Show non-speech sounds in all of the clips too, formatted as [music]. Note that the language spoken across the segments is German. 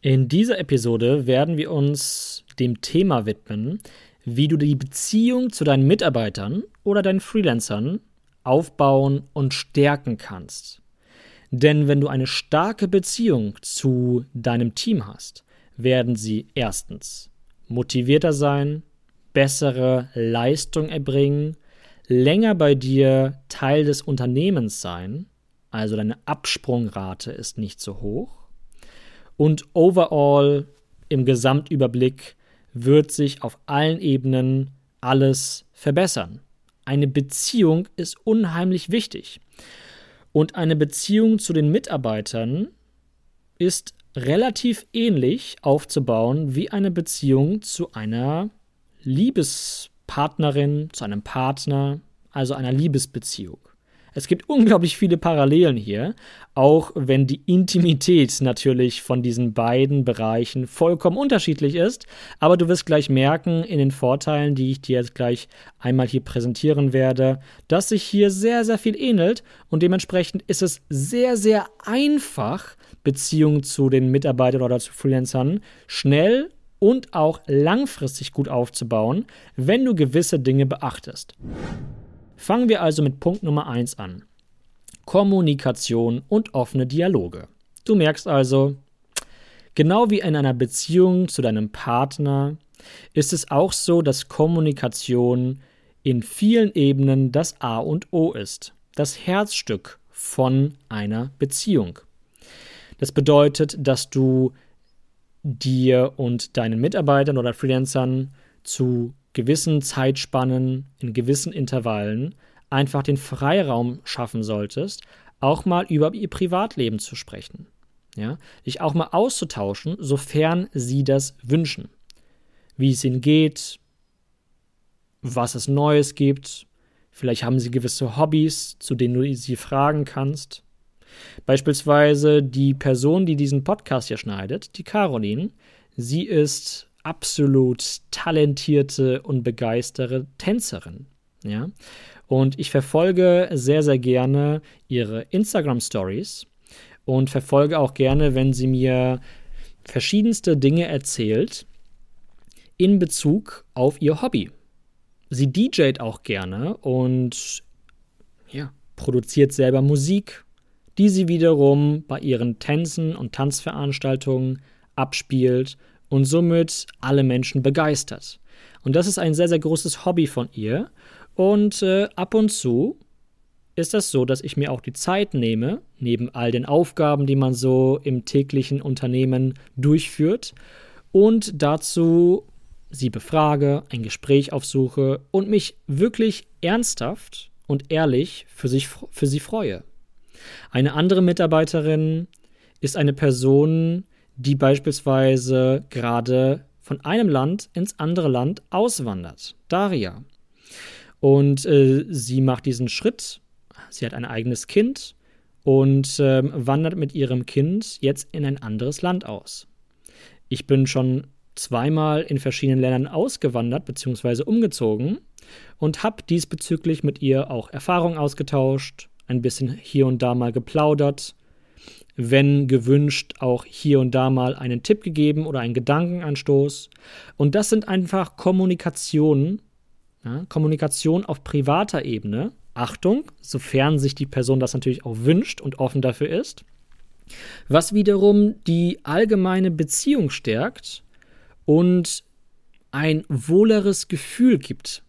In dieser Episode werden wir uns dem Thema widmen, wie du die Beziehung zu deinen Mitarbeitern oder deinen Freelancern aufbauen und stärken kannst. Denn wenn du eine starke Beziehung zu deinem Team hast, werden sie erstens motivierter sein, bessere Leistung erbringen, länger bei dir Teil des Unternehmens sein, also deine Absprungrate ist nicht so hoch und overall im Gesamtüberblick wird sich auf allen Ebenen alles verbessern. Eine Beziehung ist unheimlich wichtig. Und eine Beziehung zu den Mitarbeitern ist relativ ähnlich aufzubauen wie eine Beziehung zu einer Liebespartnerin, zu einem Partner, also einer Liebesbeziehung. Es gibt unglaublich viele Parallelen hier, auch wenn die Intimität natürlich von diesen beiden Bereichen vollkommen unterschiedlich ist. Aber du wirst gleich merken in den Vorteilen, die ich dir jetzt gleich einmal hier präsentieren werde, dass sich hier sehr, sehr viel ähnelt und dementsprechend ist es sehr, sehr einfach, Beziehungen zu den Mitarbeitern oder zu Freelancern schnell und auch langfristig gut aufzubauen, wenn du gewisse Dinge beachtest. Fangen wir also mit Punkt Nummer 1 an. Kommunikation und offene Dialoge. Du merkst also, genau wie in einer Beziehung zu deinem Partner ist es auch so, dass Kommunikation in vielen Ebenen das A und O ist, das Herzstück von einer Beziehung. Das bedeutet, dass du dir und deinen Mitarbeitern oder Freelancern zu gewissen Zeitspannen, in gewissen Intervallen einfach den Freiraum schaffen solltest, auch mal über ihr Privatleben zu sprechen. Ja, dich auch mal auszutauschen, sofern sie das wünschen. Wie es ihnen geht, was es Neues gibt. Vielleicht haben sie gewisse Hobbys, zu denen du sie fragen kannst. Beispielsweise die Person, die diesen Podcast hier schneidet, die Caroline, sie ist absolut talentierte und begeisterte Tänzerin. Ja? Und ich verfolge sehr, sehr gerne ihre Instagram Stories und verfolge auch gerne, wenn sie mir verschiedenste Dinge erzählt in Bezug auf ihr Hobby. Sie DJt auch gerne und ja, produziert selber Musik, die sie wiederum bei ihren Tänzen und Tanzveranstaltungen abspielt und somit alle Menschen begeistert. Und das ist ein sehr, sehr großes Hobby von ihr. Und äh, ab und zu ist das so, dass ich mir auch die Zeit nehme, neben all den Aufgaben, die man so im täglichen Unternehmen durchführt, und dazu sie befrage, ein Gespräch aufsuche und mich wirklich ernsthaft und ehrlich für, sich, für sie freue. Eine andere Mitarbeiterin ist eine Person, die beispielsweise gerade von einem Land ins andere Land auswandert. Daria. Und äh, sie macht diesen Schritt. Sie hat ein eigenes Kind und äh, wandert mit ihrem Kind jetzt in ein anderes Land aus. Ich bin schon zweimal in verschiedenen Ländern ausgewandert bzw. umgezogen und habe diesbezüglich mit ihr auch Erfahrungen ausgetauscht, ein bisschen hier und da mal geplaudert wenn gewünscht, auch hier und da mal einen Tipp gegeben oder einen Gedankenanstoß. Und das sind einfach Kommunikationen, ja, Kommunikation auf privater Ebene. Achtung, sofern sich die Person das natürlich auch wünscht und offen dafür ist. Was wiederum die allgemeine Beziehung stärkt und ein wohleres Gefühl gibt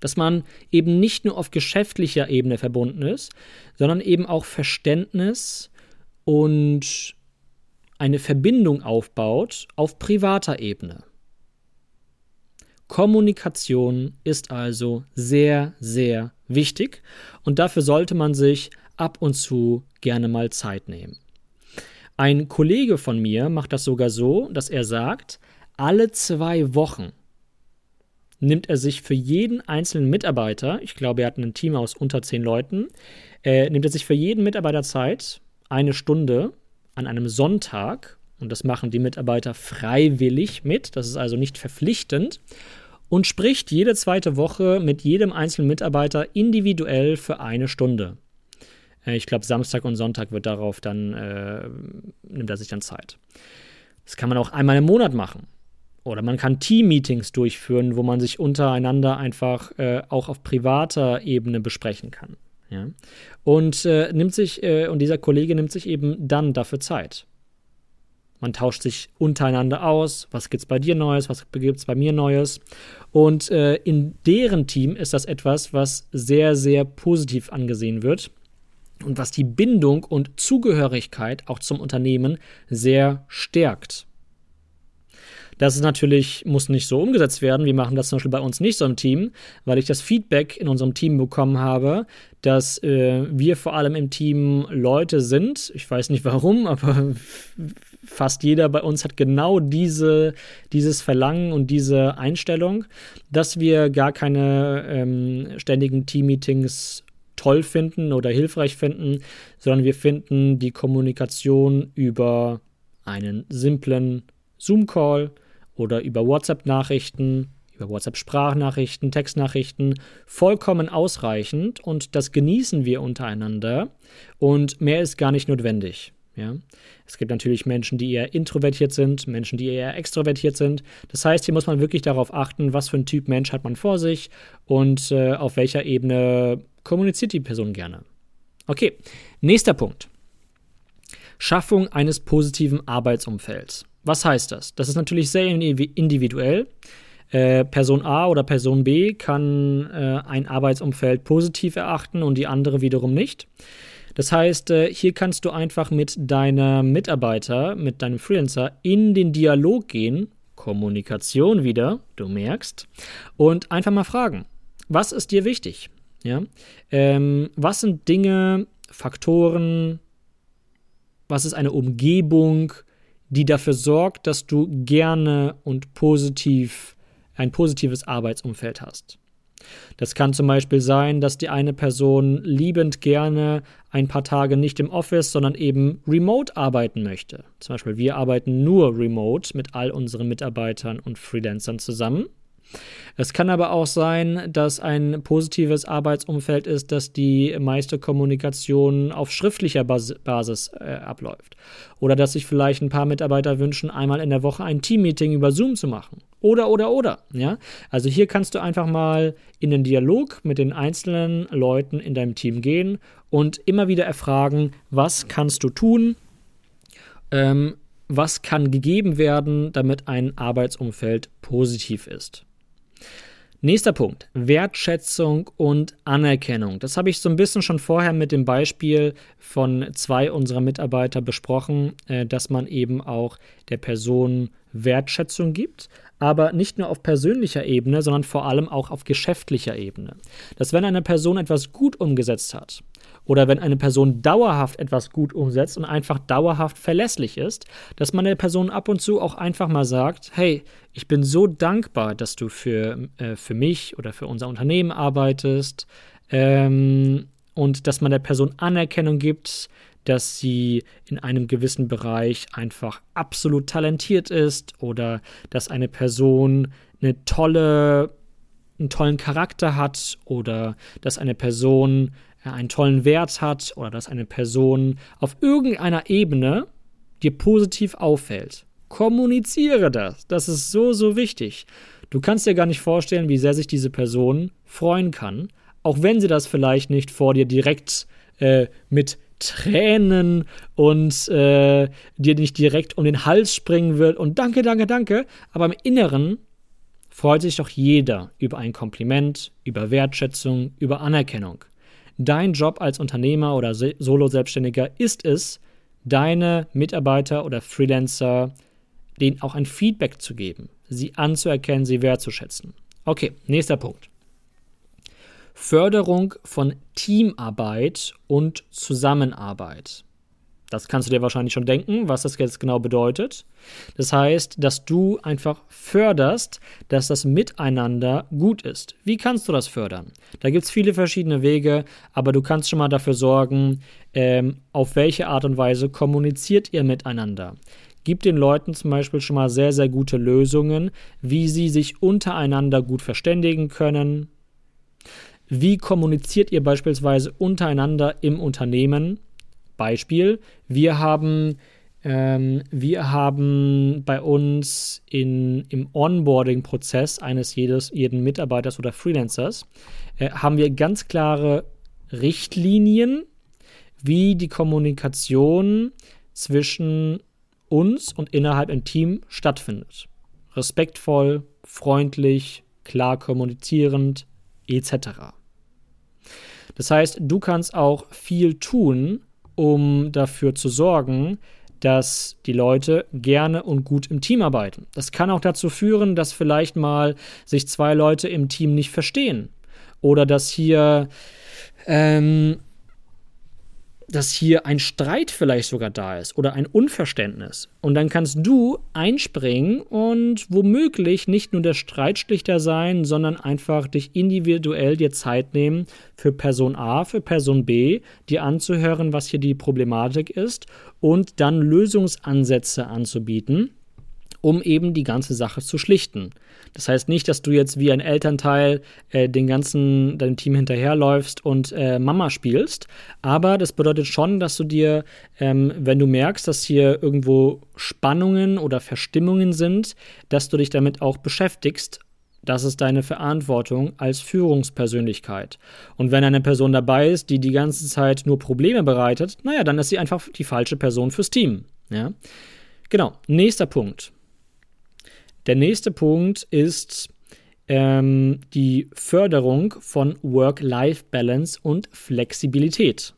dass man eben nicht nur auf geschäftlicher Ebene verbunden ist, sondern eben auch Verständnis und eine Verbindung aufbaut auf privater Ebene. Kommunikation ist also sehr, sehr wichtig und dafür sollte man sich ab und zu gerne mal Zeit nehmen. Ein Kollege von mir macht das sogar so, dass er sagt, alle zwei Wochen nimmt er sich für jeden einzelnen Mitarbeiter, ich glaube, er hat ein Team aus unter zehn Leuten, äh, nimmt er sich für jeden Mitarbeiter Zeit, eine Stunde an einem Sonntag, und das machen die Mitarbeiter freiwillig mit, das ist also nicht verpflichtend, und spricht jede zweite Woche mit jedem einzelnen Mitarbeiter individuell für eine Stunde. Äh, ich glaube, Samstag und Sonntag wird darauf dann, äh, nimmt er sich dann Zeit. Das kann man auch einmal im Monat machen. Oder man kann Team-Meetings durchführen, wo man sich untereinander einfach äh, auch auf privater Ebene besprechen kann. Ja? Und äh, nimmt sich, äh, und dieser Kollege nimmt sich eben dann dafür Zeit. Man tauscht sich untereinander aus, was gibt's bei dir Neues, was gibt's bei mir Neues. Und äh, in deren Team ist das etwas, was sehr, sehr positiv angesehen wird und was die Bindung und Zugehörigkeit auch zum Unternehmen sehr stärkt. Das ist natürlich, muss nicht so umgesetzt werden. Wir machen das zum Beispiel bei uns nicht so im Team, weil ich das Feedback in unserem Team bekommen habe, dass äh, wir vor allem im Team Leute sind. Ich weiß nicht warum, aber [laughs] fast jeder bei uns hat genau diese, dieses Verlangen und diese Einstellung, dass wir gar keine ähm, ständigen Team-Meetings toll finden oder hilfreich finden, sondern wir finden die Kommunikation über einen simplen Zoom-Call oder über WhatsApp-Nachrichten, über WhatsApp-Sprachnachrichten, Textnachrichten vollkommen ausreichend und das genießen wir untereinander und mehr ist gar nicht notwendig. Ja? Es gibt natürlich Menschen, die eher introvertiert sind, Menschen, die eher extrovertiert sind. Das heißt, hier muss man wirklich darauf achten, was für ein Typ Mensch hat man vor sich und äh, auf welcher Ebene kommuniziert die Person gerne. Okay, nächster Punkt. Schaffung eines positiven Arbeitsumfelds. Was heißt das? Das ist natürlich sehr individuell. Äh, Person A oder Person B kann äh, ein Arbeitsumfeld positiv erachten und die andere wiederum nicht. Das heißt, äh, hier kannst du einfach mit deinem Mitarbeiter, mit deinem Freelancer in den Dialog gehen, Kommunikation wieder, du merkst, und einfach mal fragen, was ist dir wichtig? Ja? Ähm, was sind Dinge, Faktoren, was ist eine Umgebung, die dafür sorgt, dass du gerne und positiv ein positives Arbeitsumfeld hast. Das kann zum Beispiel sein, dass die eine Person liebend gerne ein paar Tage nicht im Office, sondern eben remote arbeiten möchte. Zum Beispiel, wir arbeiten nur remote mit all unseren Mitarbeitern und Freelancern zusammen. Es kann aber auch sein, dass ein positives Arbeitsumfeld ist, dass die meiste Kommunikation auf schriftlicher Bas Basis äh, abläuft. Oder dass sich vielleicht ein paar Mitarbeiter wünschen, einmal in der Woche ein Teammeeting über Zoom zu machen. Oder, oder, oder. Ja? Also hier kannst du einfach mal in den Dialog mit den einzelnen Leuten in deinem Team gehen und immer wieder erfragen, was kannst du tun, ähm, was kann gegeben werden, damit ein Arbeitsumfeld positiv ist. Nächster Punkt, Wertschätzung und Anerkennung. Das habe ich so ein bisschen schon vorher mit dem Beispiel von zwei unserer Mitarbeiter besprochen, äh, dass man eben auch der Person Wertschätzung gibt, aber nicht nur auf persönlicher Ebene, sondern vor allem auch auf geschäftlicher Ebene. Dass wenn eine Person etwas gut umgesetzt hat oder wenn eine Person dauerhaft etwas gut umsetzt und einfach dauerhaft verlässlich ist, dass man der Person ab und zu auch einfach mal sagt, hey, ich bin so dankbar, dass du für, äh, für mich oder für unser Unternehmen arbeitest ähm, und dass man der Person Anerkennung gibt, dass sie in einem gewissen Bereich einfach absolut talentiert ist oder dass eine Person eine tolle, einen tollen Charakter hat oder dass eine Person einen tollen Wert hat oder dass eine Person auf irgendeiner Ebene dir positiv auffällt. Kommuniziere das. Das ist so, so wichtig. Du kannst dir gar nicht vorstellen, wie sehr sich diese Person freuen kann, auch wenn sie das vielleicht nicht vor dir direkt äh, mit Tränen und äh, dir nicht direkt um den Hals springen wird und danke, danke, danke, aber im Inneren freut sich doch jeder über ein Kompliment, über Wertschätzung, über Anerkennung. Dein Job als Unternehmer oder Solo-Selbstständiger ist es, deine Mitarbeiter oder Freelancer denen auch ein Feedback zu geben, sie anzuerkennen, sie wertzuschätzen. Okay, nächster Punkt. Förderung von Teamarbeit und Zusammenarbeit. Das kannst du dir wahrscheinlich schon denken, was das jetzt genau bedeutet. Das heißt, dass du einfach förderst, dass das Miteinander gut ist. Wie kannst du das fördern? Da gibt es viele verschiedene Wege, aber du kannst schon mal dafür sorgen, ähm, auf welche Art und Weise kommuniziert ihr miteinander. Gib den Leuten zum Beispiel schon mal sehr, sehr gute Lösungen, wie sie sich untereinander gut verständigen können. Wie kommuniziert ihr beispielsweise untereinander im Unternehmen? Beispiel, wir haben, ähm, wir haben bei uns in, im Onboarding-Prozess eines jedes, jeden Mitarbeiters oder Freelancers, äh, haben wir ganz klare Richtlinien, wie die Kommunikation zwischen uns und innerhalb im Team stattfindet. Respektvoll, freundlich, klar kommunizierend, etc. Das heißt, du kannst auch viel tun, um dafür zu sorgen, dass die Leute gerne und gut im Team arbeiten. Das kann auch dazu führen, dass vielleicht mal sich zwei Leute im Team nicht verstehen oder dass hier ähm, dass hier ein Streit vielleicht sogar da ist oder ein Unverständnis. Und dann kannst du einspringen und womöglich nicht nur der Streitschlichter sein, sondern einfach dich individuell dir Zeit nehmen für Person A, für Person B, dir anzuhören, was hier die Problematik ist und dann Lösungsansätze anzubieten um eben die ganze Sache zu schlichten. Das heißt nicht, dass du jetzt wie ein Elternteil äh, den ganzen deinem Team hinterherläufst und äh, Mama spielst, aber das bedeutet schon, dass du dir, ähm, wenn du merkst, dass hier irgendwo Spannungen oder Verstimmungen sind, dass du dich damit auch beschäftigst das ist deine Verantwortung als Führungspersönlichkeit. Und wenn eine Person dabei ist, die die ganze Zeit nur Probleme bereitet, naja, dann ist sie einfach die falsche Person fürs Team. Ja? Genau, nächster Punkt. Der nächste Punkt ist ähm, die Förderung von Work-Life-Balance und Flexibilität.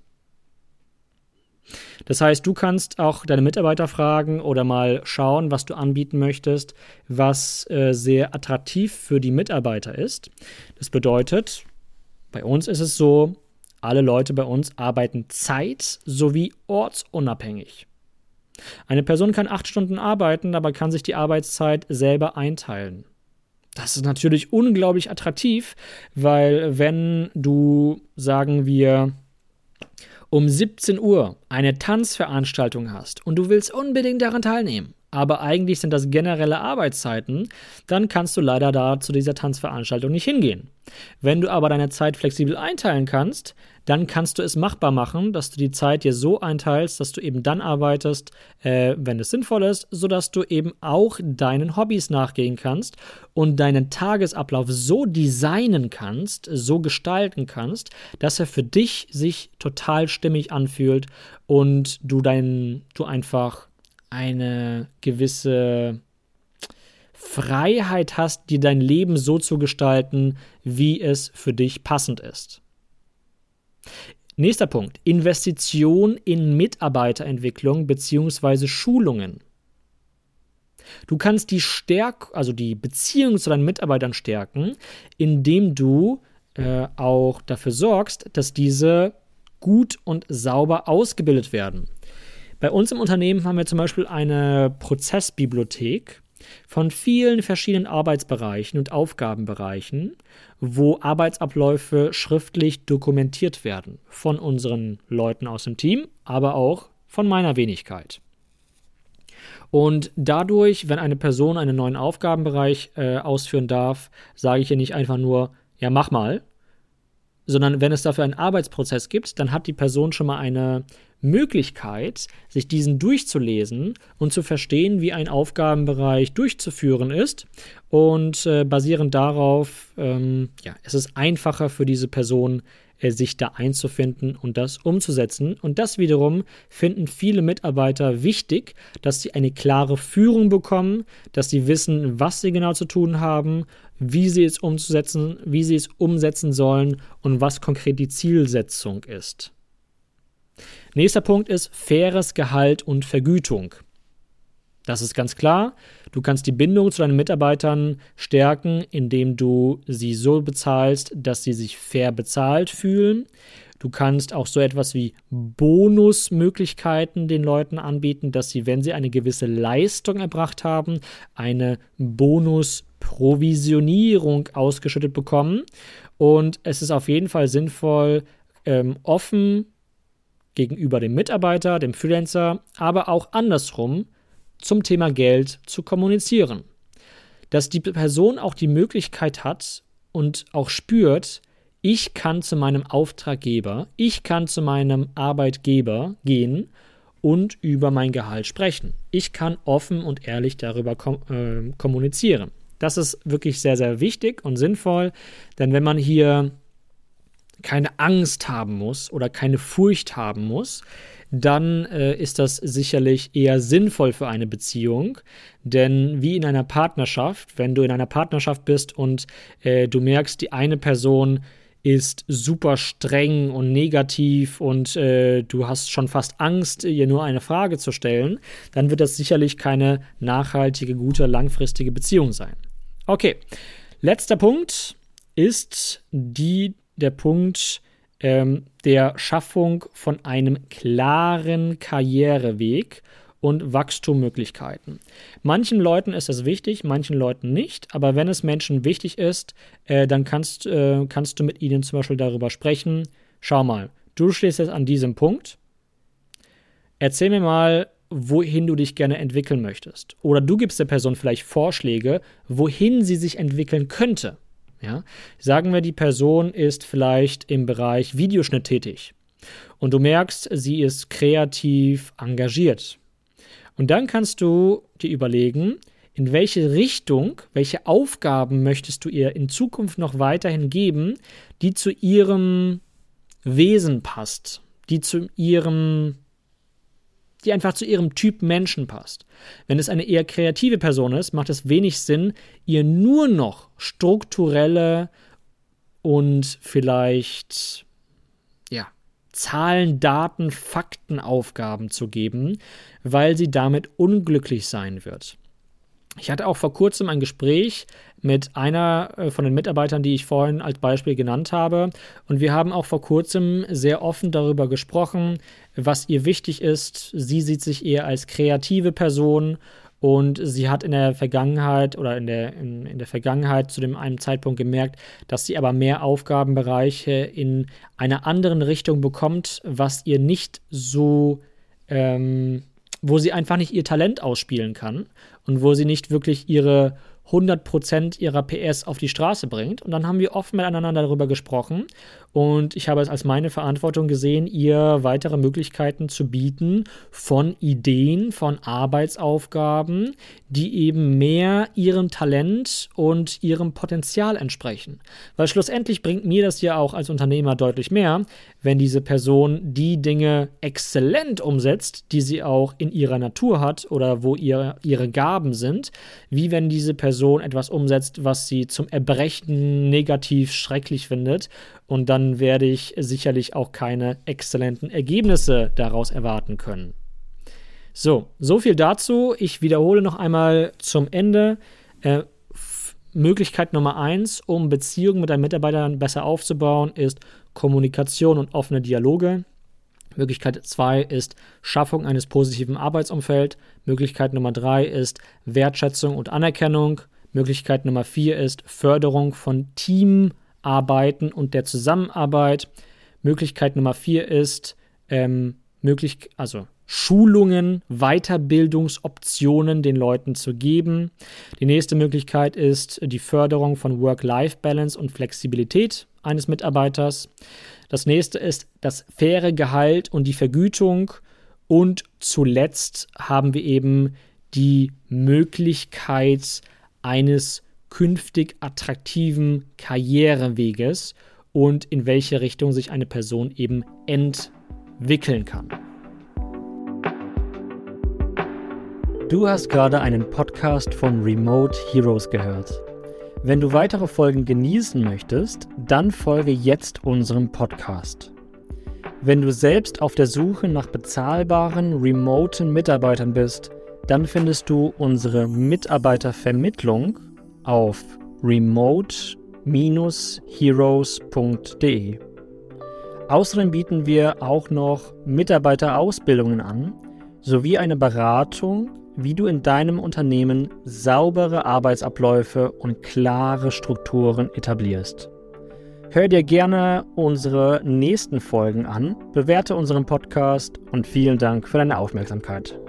Das heißt, du kannst auch deine Mitarbeiter fragen oder mal schauen, was du anbieten möchtest, was äh, sehr attraktiv für die Mitarbeiter ist. Das bedeutet, bei uns ist es so, alle Leute bei uns arbeiten zeit- sowie ortsunabhängig. Eine Person kann acht Stunden arbeiten, aber kann sich die Arbeitszeit selber einteilen. Das ist natürlich unglaublich attraktiv, weil wenn du, sagen wir, um 17 Uhr eine Tanzveranstaltung hast und du willst unbedingt daran teilnehmen, aber eigentlich sind das generelle Arbeitszeiten, dann kannst du leider da zu dieser Tanzveranstaltung nicht hingehen. Wenn du aber deine Zeit flexibel einteilen kannst, dann kannst du es machbar machen, dass du die Zeit dir so einteilst, dass du eben dann arbeitest, äh, wenn es sinnvoll ist, sodass du eben auch deinen Hobbys nachgehen kannst und deinen Tagesablauf so designen kannst, so gestalten kannst, dass er für dich sich total stimmig anfühlt und du dein, du einfach eine gewisse Freiheit hast, dir dein Leben so zu gestalten, wie es für dich passend ist. Nächster Punkt. Investition in Mitarbeiterentwicklung bzw. Schulungen. Du kannst die Stärk also die Beziehung zu deinen Mitarbeitern stärken, indem du äh, auch dafür sorgst, dass diese gut und sauber ausgebildet werden. Bei uns im Unternehmen haben wir zum Beispiel eine Prozessbibliothek von vielen verschiedenen Arbeitsbereichen und Aufgabenbereichen, wo Arbeitsabläufe schriftlich dokumentiert werden von unseren Leuten aus dem Team, aber auch von meiner Wenigkeit. Und dadurch, wenn eine Person einen neuen Aufgabenbereich äh, ausführen darf, sage ich ihr nicht einfach nur, ja, mach mal, sondern wenn es dafür einen Arbeitsprozess gibt, dann hat die Person schon mal eine Möglichkeit, sich diesen durchzulesen und zu verstehen, wie ein Aufgabenbereich durchzuführen ist. Und äh, basierend darauf, ähm, ja, es ist einfacher für diese Person, sich da einzufinden und das umzusetzen. Und das wiederum finden viele Mitarbeiter wichtig, dass sie eine klare Führung bekommen, dass sie wissen, was sie genau zu tun haben, wie sie es umzusetzen, wie sie es umsetzen sollen und was konkret die Zielsetzung ist. Nächster Punkt ist faires Gehalt und Vergütung. Das ist ganz klar. Du kannst die Bindung zu deinen Mitarbeitern stärken, indem du sie so bezahlst, dass sie sich fair bezahlt fühlen. Du kannst auch so etwas wie Bonusmöglichkeiten den Leuten anbieten, dass sie, wenn sie eine gewisse Leistung erbracht haben, eine Bonusprovisionierung ausgeschüttet bekommen. Und es ist auf jeden Fall sinnvoll, ähm, offen gegenüber dem Mitarbeiter, dem Freelancer, aber auch andersrum zum Thema Geld zu kommunizieren. Dass die Person auch die Möglichkeit hat und auch spürt, ich kann zu meinem Auftraggeber, ich kann zu meinem Arbeitgeber gehen und über mein Gehalt sprechen. Ich kann offen und ehrlich darüber kom äh, kommunizieren. Das ist wirklich sehr, sehr wichtig und sinnvoll, denn wenn man hier keine Angst haben muss oder keine Furcht haben muss, dann äh, ist das sicherlich eher sinnvoll für eine Beziehung. Denn wie in einer Partnerschaft, wenn du in einer Partnerschaft bist und äh, du merkst, die eine Person ist super streng und negativ und äh, du hast schon fast Angst, ihr nur eine Frage zu stellen, dann wird das sicherlich keine nachhaltige, gute, langfristige Beziehung sein. Okay, letzter Punkt ist die, der Punkt ähm, der Schaffung von einem klaren Karriereweg und Wachstummöglichkeiten. Manchen Leuten ist das wichtig, manchen Leuten nicht, aber wenn es Menschen wichtig ist, äh, dann kannst, äh, kannst du mit ihnen zum Beispiel darüber sprechen. Schau mal, du stehst jetzt an diesem Punkt. Erzähl mir mal, wohin du dich gerne entwickeln möchtest. Oder du gibst der Person vielleicht Vorschläge, wohin sie sich entwickeln könnte. Ja? Sagen wir, die Person ist vielleicht im Bereich Videoschnitt tätig und du merkst, sie ist kreativ engagiert. Und dann kannst du dir überlegen, in welche Richtung, welche Aufgaben möchtest du ihr in Zukunft noch weiterhin geben, die zu ihrem Wesen passt, die zu ihrem die einfach zu ihrem Typ Menschen passt. Wenn es eine eher kreative Person ist, macht es wenig Sinn, ihr nur noch strukturelle und vielleicht Zahlen, Daten, Faktenaufgaben zu geben, weil sie damit unglücklich sein wird. Ich hatte auch vor kurzem ein Gespräch mit einer äh, von den Mitarbeitern, die ich vorhin als Beispiel genannt habe. Und wir haben auch vor kurzem sehr offen darüber gesprochen, was ihr wichtig ist. Sie sieht sich eher als kreative Person und sie hat in der Vergangenheit oder in der, in, in, der Vergangenheit zu dem einen Zeitpunkt gemerkt, dass sie aber mehr Aufgabenbereiche in einer anderen Richtung bekommt, was ihr nicht so, ähm, wo sie einfach nicht ihr Talent ausspielen kann und wo sie nicht wirklich ihre 100% ihrer PS auf die Straße bringt. Und dann haben wir offen miteinander darüber gesprochen. Und ich habe es als meine Verantwortung gesehen, ihr weitere Möglichkeiten zu bieten von Ideen, von Arbeitsaufgaben, die eben mehr ihrem Talent und ihrem Potenzial entsprechen. Weil schlussendlich bringt mir das ja auch als Unternehmer deutlich mehr, wenn diese Person die Dinge exzellent umsetzt, die sie auch in ihrer Natur hat oder wo ihr, ihre Gaben sind, wie wenn diese Person etwas umsetzt, was sie zum Erbrechen negativ schrecklich findet. Und dann werde ich sicherlich auch keine exzellenten Ergebnisse daraus erwarten können. So, so viel dazu. Ich wiederhole noch einmal zum Ende. Äh, Möglichkeit Nummer eins, um Beziehungen mit deinen Mitarbeitern besser aufzubauen, ist Kommunikation und offene Dialoge. Möglichkeit 2 ist Schaffung eines positiven Arbeitsumfelds. Möglichkeit Nummer 3 ist Wertschätzung und Anerkennung. Möglichkeit Nummer 4 ist Förderung von Teamarbeiten und der Zusammenarbeit. Möglichkeit Nummer 4 ist ähm, möglich, also Schulungen, Weiterbildungsoptionen den Leuten zu geben. Die nächste Möglichkeit ist die Förderung von Work-Life-Balance und Flexibilität eines Mitarbeiters. Das nächste ist das faire Gehalt und die Vergütung. Und zuletzt haben wir eben die Möglichkeit eines künftig attraktiven Karriereweges und in welche Richtung sich eine Person eben entwickeln kann. Du hast gerade einen Podcast von Remote Heroes gehört. Wenn du weitere Folgen genießen möchtest, dann folge jetzt unserem Podcast. Wenn du selbst auf der Suche nach bezahlbaren, remoten Mitarbeitern bist, dann findest du unsere Mitarbeitervermittlung auf remote-heroes.de. Außerdem bieten wir auch noch Mitarbeiterausbildungen an, sowie eine Beratung, wie du in deinem Unternehmen saubere Arbeitsabläufe und klare Strukturen etablierst. Hör dir gerne unsere nächsten Folgen an, bewerte unseren Podcast und vielen Dank für deine Aufmerksamkeit.